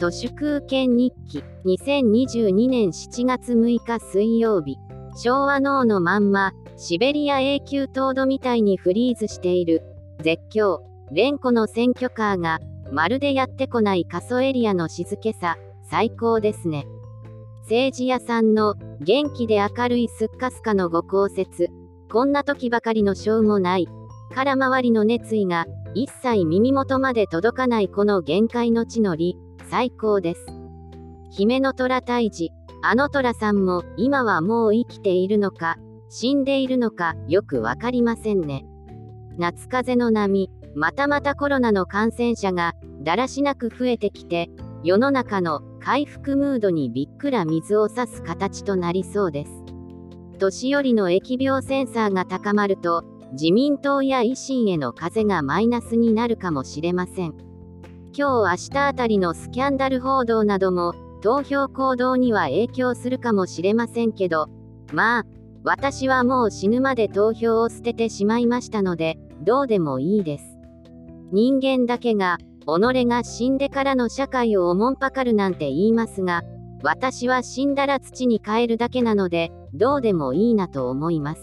都市空権日記2022年7月6日水曜日。昭和脳のまんまシベリア永久凍土みたいにフリーズしている。絶叫。連呼の選挙カーがまるでやってこない過疎エリアの静けさ。最高ですね。政治屋さんの元気で明るいすっかすかのご公説。こんな時ばかりのしょうもない。空回りの熱意が一切耳元まで届かないこの限界の地の利、最高です。姫の虎退治、あの虎さんも今はもう生きているのか、死んでいるのかよくわかりませんね。夏風邪の波、またまたコロナの感染者がだらしなく増えてきて、世の中の回復ムードにびっくら水を差す形となりそうです。年寄りの疫病センサーが高まると、自民党や維新への風がマイナスになるかもしれません。今日明日あたりのスキャンダル報道なども投票行動には影響するかもしれませんけど、まあ、私はもう死ぬまで投票を捨ててしまいましたので、どうでもいいです。人間だけが、己が死んでからの社会をおもんぱかるなんて言いますが、私は死んだら土に変えるだけなので、どうでもいいなと思います。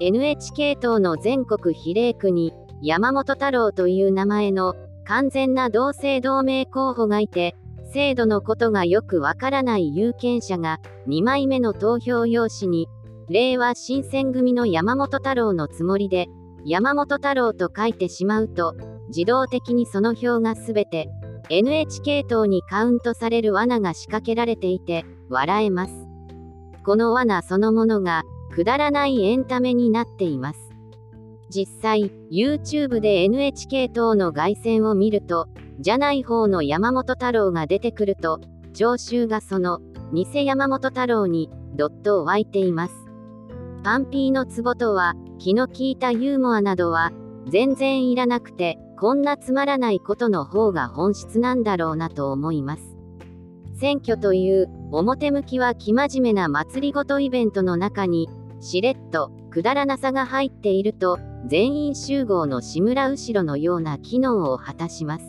NHK 党の全国比例区に山本太郎という名前の完全な同姓同名候補がいて制度のことがよくわからない有権者が2枚目の投票用紙に令和新選組の山本太郎のつもりで山本太郎と書いてしまうと自動的にその票がすべて NHK 党にカウントされる罠が仕掛けられていて笑えます。この罠そのものがくだらないエンタメになっています。実際、YouTube で NHK 等の凱旋を見ると、じゃない方の山本太郎が出てくると、聴衆がその、偽山本太郎に、どっと湧いています。パンピーのツボとは、気の利いたユーモアなどは、全然いらなくて、こんなつまらないことの方が本質なんだろうなと思います。選挙という表向きは生真面目な祭りごとイベントの中にしれっとくだらなさが入っていると全員集合の志村後ろのような機能を果たします。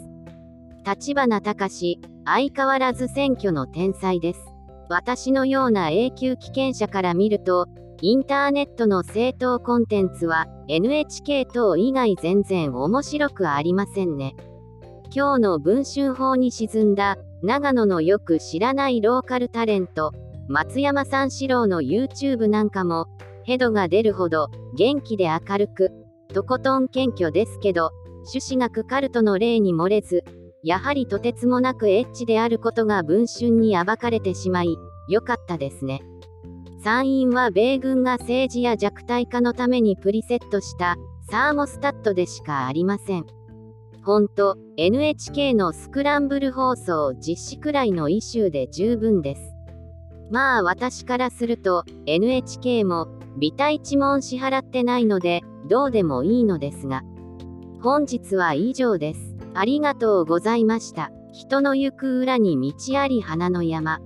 立花隆相変わらず選挙の天才です。私のような永久危険者から見るとインターネットの政党コンテンツは NHK 等以外全然面白くありませんね。今日の文春法に沈んだ長野のよく知らないローカルタレント松山三四郎の YouTube なんかも、ヘドが出るほど、元気で明るく、とことん謙虚ですけど、朱子学カルトの例に漏れず、やはりとてつもなくエッチであることが文春に暴かれてしまい、よかったですね。参院は米軍が政治や弱体化のためにプリセットしたサーモスタットでしかありません。ほんと、NHK のスクランブル放送実施くらいのイシューで十分です。まあ私からすると NHK も微体一問支払ってないのでどうでもいいのですが。本日は以上です。ありがとうございました。人の行く裏に道あり花の山。